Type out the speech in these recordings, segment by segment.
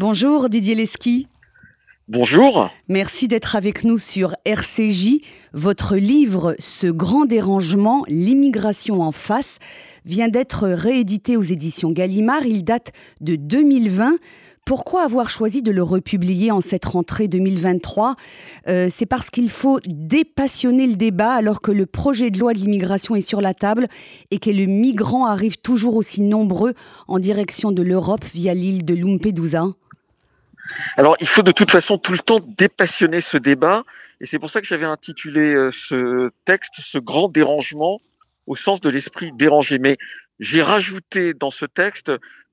Bonjour Didier Leski. Bonjour. Merci d'être avec nous sur RCJ. Votre livre Ce grand dérangement, l'immigration en face, vient d'être réédité aux éditions Gallimard. Il date de 2020. Pourquoi avoir choisi de le republier en cette rentrée 2023 euh, C'est parce qu'il faut dépassionner le débat alors que le projet de loi de l'immigration est sur la table et que les migrants arrivent toujours aussi nombreux en direction de l'Europe via l'île de Lampedusa. Alors, il faut de toute façon tout le temps dépassionner ce débat, et c'est pour ça que j'avais intitulé euh, ce texte ce grand dérangement au sens de l'esprit dérangé. Mais j'ai rajouté dans ce texte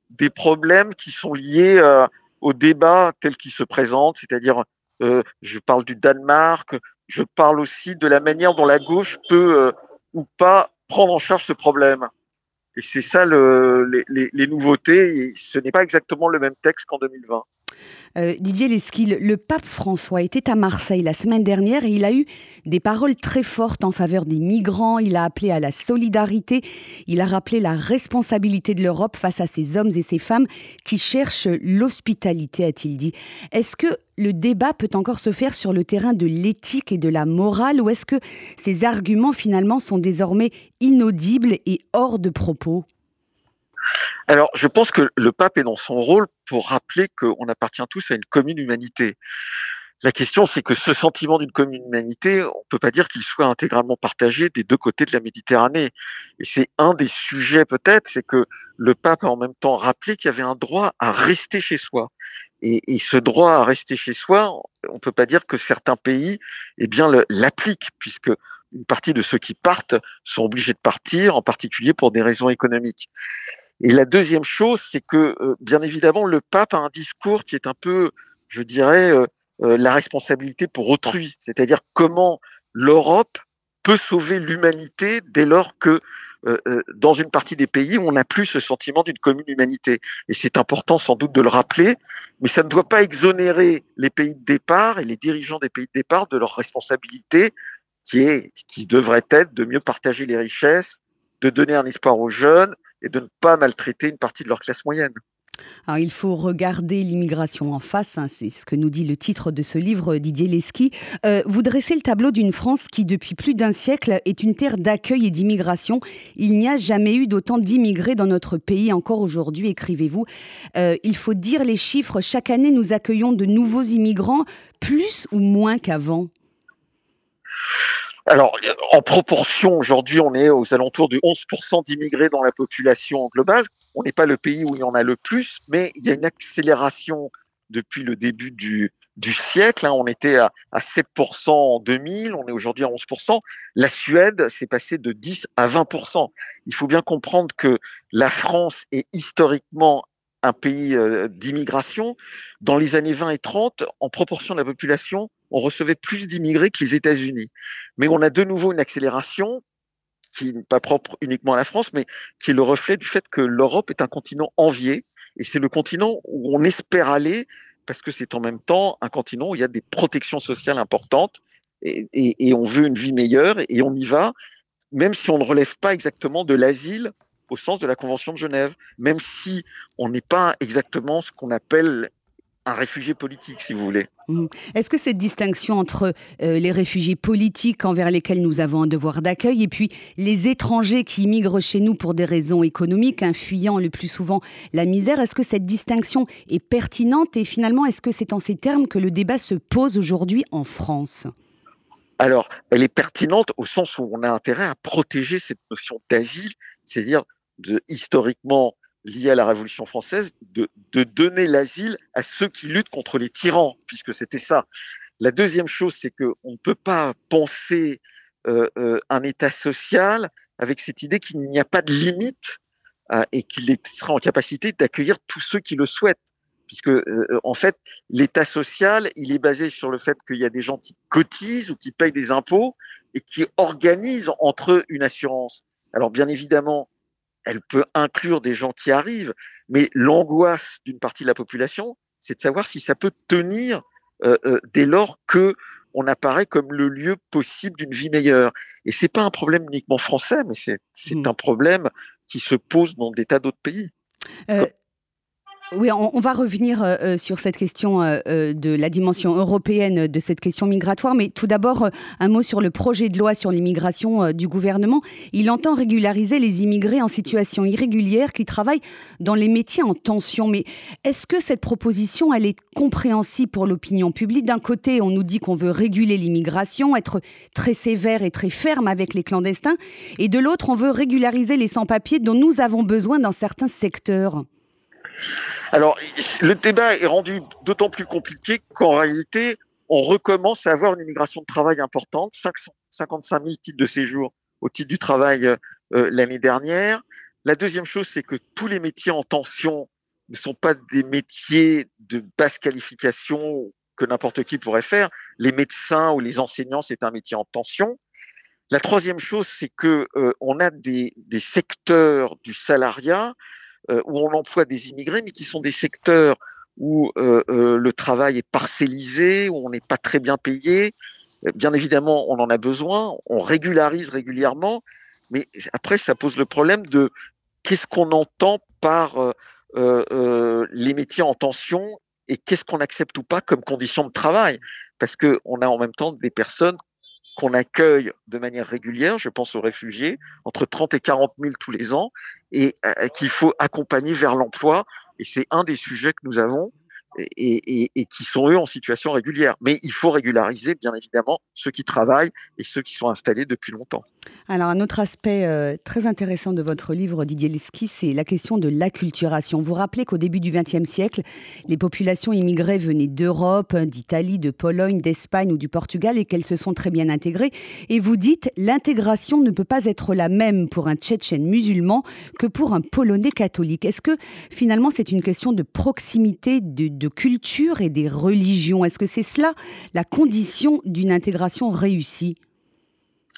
des problèmes qui sont liés euh, au débat tel qu'il se présente, c'est-à-dire euh, je parle du Danemark, je parle aussi de la manière dont la gauche peut ou pas prendre en charge ce problème. Et c'est ça le, les, les, nouveautés. Et ce n'est pas exactement le même texte qu'en 2020. Euh, Didier Lesquille, le pape François était à Marseille la semaine dernière et il a eu des paroles très fortes en faveur des migrants. Il a appelé à la solidarité. Il a rappelé la responsabilité de l'Europe face à ces hommes et ces femmes qui cherchent l'hospitalité, a-t-il dit. Est-ce que le débat peut encore se faire sur le terrain de l'éthique et de la morale ou est-ce que ces arguments finalement sont désormais inaudibles et hors de propos? Alors, je pense que le pape est dans son rôle pour rappeler qu'on appartient tous à une commune humanité. La question, c'est que ce sentiment d'une commune humanité, on peut pas dire qu'il soit intégralement partagé des deux côtés de la Méditerranée. Et c'est un des sujets peut-être, c'est que le pape a en même temps rappelé qu'il y avait un droit à rester chez soi. Et, et, ce droit à rester chez soi, on peut pas dire que certains pays, eh bien, l'appliquent, puisque une partie de ceux qui partent sont obligés de partir, en particulier pour des raisons économiques. Et la deuxième chose, c'est que, euh, bien évidemment, le pape a un discours qui est un peu, je dirais, euh, euh, la responsabilité pour autrui, c'est-à-dire comment l'Europe peut sauver l'humanité dès lors que dans une partie des pays, on n'a plus ce sentiment d'une commune humanité. Et c'est important sans doute de le rappeler, mais ça ne doit pas exonérer les pays de départ et les dirigeants des pays de départ de leur responsabilité qui est, qui devrait être de mieux partager les richesses, de donner un espoir aux jeunes, et de ne pas maltraiter une partie de leur classe moyenne. Il faut regarder l'immigration en face, hein, c'est ce que nous dit le titre de ce livre, Didier Lesky. Euh, vous dressez le tableau d'une France qui, depuis plus d'un siècle, est une terre d'accueil et d'immigration. Il n'y a jamais eu d'autant d'immigrés dans notre pays, encore aujourd'hui, écrivez-vous. Euh, il faut dire les chiffres, chaque année, nous accueillons de nouveaux immigrants, plus ou moins qu'avant alors, en proportion, aujourd'hui, on est aux alentours de 11% d'immigrés dans la population globale. On n'est pas le pays où il y en a le plus, mais il y a une accélération depuis le début du, du siècle. Hein. On était à, à 7% en 2000, on est aujourd'hui à 11%. La Suède s'est passée de 10 à 20%. Il faut bien comprendre que la France est historiquement un pays euh, d'immigration. Dans les années 20 et 30, en proportion de la population, on recevait plus d'immigrés que les États-Unis. Mais on a de nouveau une accélération qui n'est pas propre uniquement à la France, mais qui est le reflet du fait que l'Europe est un continent envié, et c'est le continent où on espère aller, parce que c'est en même temps un continent où il y a des protections sociales importantes, et, et on veut une vie meilleure, et on y va, même si on ne relève pas exactement de l'asile au sens de la Convention de Genève, même si on n'est pas exactement ce qu'on appelle un réfugié politique, si vous voulez. Mmh. Est-ce que cette distinction entre euh, les réfugiés politiques envers lesquels nous avons un devoir d'accueil et puis les étrangers qui immigrent chez nous pour des raisons économiques, hein, fuyant le plus souvent la misère, est-ce que cette distinction est pertinente et finalement est-ce que c'est en ces termes que le débat se pose aujourd'hui en France? Alors, elle est pertinente au sens où on a intérêt à protéger cette notion d'asile, c'est-à-dire historiquement lié à la Révolution française, de, donner l'asile à ceux qui luttent contre les tyrans, puisque c'était ça. La deuxième chose, c'est qu'on ne peut pas penser euh, euh, un État social avec cette idée qu'il n'y a pas de limite euh, et qu'il sera en capacité d'accueillir tous ceux qui le souhaitent. Puisque en fait, l'État social, il est basé sur le fait qu'il y a des gens qui cotisent ou qui payent des impôts et qui organisent entre eux une assurance. Alors bien évidemment, elle peut inclure des gens qui arrivent, mais l'angoisse d'une partie de la population, c'est de savoir si ça peut tenir euh, euh, dès lors que on apparaît comme le lieu possible d'une vie meilleure. Et c'est pas un problème uniquement français, mais c'est mmh. un problème qui se pose dans des tas d'autres pays. Euh, Oui, on, va revenir euh, euh, sur cette question euh, de la dimension européenne de cette question migratoire, mais tout d'abord un mot sur le projet de loi sur l'immigration du gouvernement. Il entend régulariser les immigrés en situation irrégulière qui travaillent dans les métiers en tension. Mais est-ce que cette proposition, elle est compréhensible pour l'opinion publique? D'un côté, on nous dit qu'on veut réguler l'immigration, être très sévère et très ferme avec les clandestins, et de l'autre, on veut régulariser les sans-papiers dont nous avons besoin dans certains secteurs. Alors, le débat est rendu d'autant plus compliqué qu'en réalité, on recommence à avoir une immigration de travail importante, 555 000 titres de séjour au titre du travail euh, l'année dernière. La deuxième chose, c'est que tous les métiers en tension ne sont pas des métiers de basse qualification que n'importe qui pourrait faire. Les médecins ou les enseignants, c'est un métier en tension. La troisième chose, c'est que euh, on a des, des secteurs du salariat où on emploie des immigrés, mais qui sont des secteurs où euh, euh, le travail est parcellisé, où on n'est pas très bien payé. Bien évidemment, on en a besoin, on régularise régulièrement, mais après, ça pose le problème de qu'est-ce qu'on entend par les métiers en tension et qu'est-ce qu'on accepte ou pas comme condition de travail. Parce qu'on a en même temps des personnes qu'on accueille de manière régulière, je pense aux réfugiés, entre 30 et 40 000 tous les ans, et euh, qu'il faut accompagner vers l'emploi. Et c'est un des sujets que nous avons et, qui sont eux en situation régulière. Mais il faut régulariser, bien évidemment, ceux qui travaillent et ceux qui sont installés depuis longtemps. Alors, un autre aspect euh, très intéressant de votre livre, Didier Leski, c'est la question de l'acculturation. Vous rappelez qu'au début du XXe siècle, les populations immigrées venaient d'Europe, d'Italie, de Pologne, d'Espagne ou du Portugal et qu'elles se sont très bien intégrées. Et vous dites, l'intégration ne peut pas être la même pour un Tchétchène musulman que pour un Polonais catholique. Est-ce que finalement c'est une question de proximité, de culture et des religions. Est-ce que c'est cela la condition d'une intégration réussie?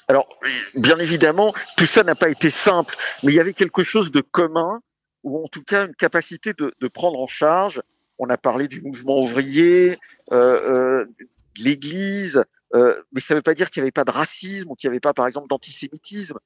Alors, bien évidemment, tout ça n'a pas été simple, mais il y avait quelque chose de commun, ou en tout cas une capacité de, prendre en charge. On a parlé du mouvement ouvrier, euh, euh, l'Église, euh, mais ça ne veut pas dire qu'il n'y avait pas de racisme ou qu'il n'y avait pas, par exemple, d'antisémitisme,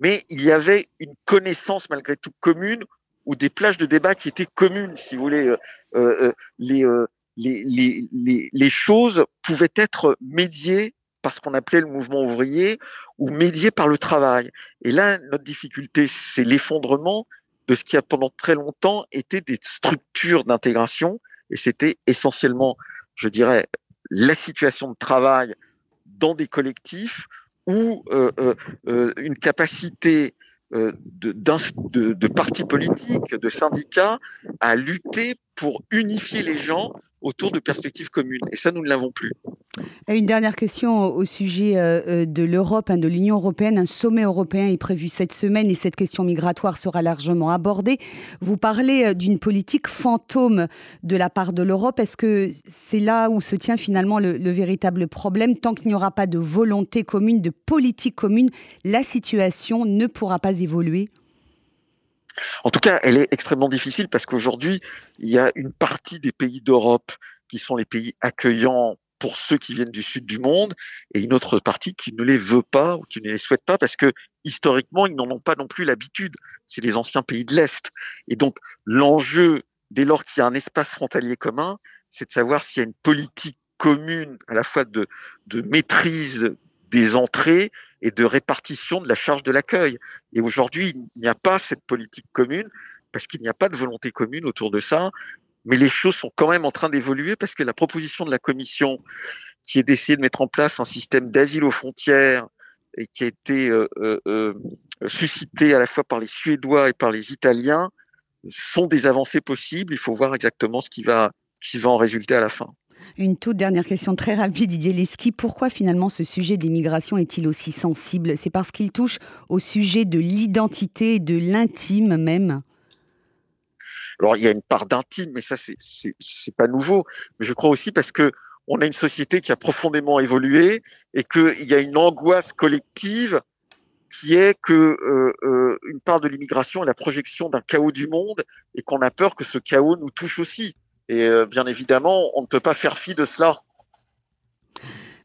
mais il y avait une connaissance malgré tout commune ou des plages de débat qui étaient communes, si vous voulez. Euh, euh, les, euh, les, les, les, les, choses pouvaient être médiées par ce qu'on appelait le mouvement ouvrier ou médiées par le travail. Et là, notre difficulté, c'est l'effondrement de ce qui a pendant très longtemps été des structures d'intégration, et c'était essentiellement, je dirais, la situation de travail dans des collectifs ou euh, une capacité de, de, de partis politiques, de syndicats, à lutter pour unifier les gens autour de perspectives communes. Et ça, nous ne l'avons plus. Une dernière question au sujet euh, euh, de l'Europe, hein, de l'Union européenne. Un sommet européen est prévu cette semaine et cette question migratoire sera largement abordée. Vous parlez euh, d'une politique fantôme de la part de l'Europe. Est-ce que c'est là où se tient finalement le, le véritable problème? Tant qu'il n'y aura pas de volonté commune, de politique commune, la situation ne pourra pas évoluer en tout cas, elle est extrêmement difficile parce qu'aujourd'hui, il y a une partie des pays d'Europe qui sont les pays accueillants pour ceux qui viennent du sud du monde et une autre partie qui ne les veut pas ou qui ne les souhaite pas parce que historiquement, ils n'en ont pas non plus l'habitude. C'est les anciens pays de l'Est. Et donc, l'enjeu, dès lors qu'il y a un espace frontalier commun, c'est de savoir s'il y a une politique commune à la fois de, maîtrise des entrées et de répartition de la charge de l'accueil. Et aujourd'hui, il n'y a pas cette politique commune parce qu'il n'y a pas de volonté commune autour de ça. Mais les choses sont quand même en train d'évoluer parce que la proposition de la Commission, qui est d'essayer de mettre en place un système d'asile aux frontières et qui a été euh, euh, euh suscité à la fois par les Suédois et par les Italiens, sont des avancées possibles. Il faut voir exactement ce qui va, qui va en résulter à la fin. Une toute dernière question très rapide, Didier Leski. Pourquoi finalement ce sujet de l'immigration est-il aussi sensible? C'est parce qu'il touche au sujet de l'identité et de l'intime même? Alors il y a une part d'intime, mais ça c'est pas nouveau. Mais je crois aussi parce que on a une société qui a profondément évolué et qu'il y a une angoisse collective qui est que euh, euh, une part de l'immigration est la projection d'un chaos du monde et qu'on a peur que ce chaos nous touche aussi. Et euh, bien évidemment, on ne peut pas faire fi de cela.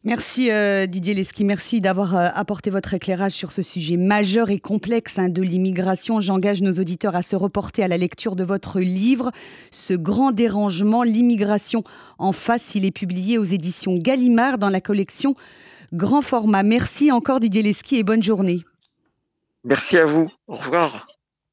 Merci euh, Didier Leski, merci d'avoir euh, apporté votre éclairage sur ce sujet majeur et complexe hein, de l'immigration. J'engage nos auditeurs à se reporter à la lecture de votre livre, Ce grand dérangement, l'immigration en face. Il est publié aux éditions Gallimard dans la collection Grand Format. Merci encore Didier Leski et bonne journée. Merci à vous. Au revoir.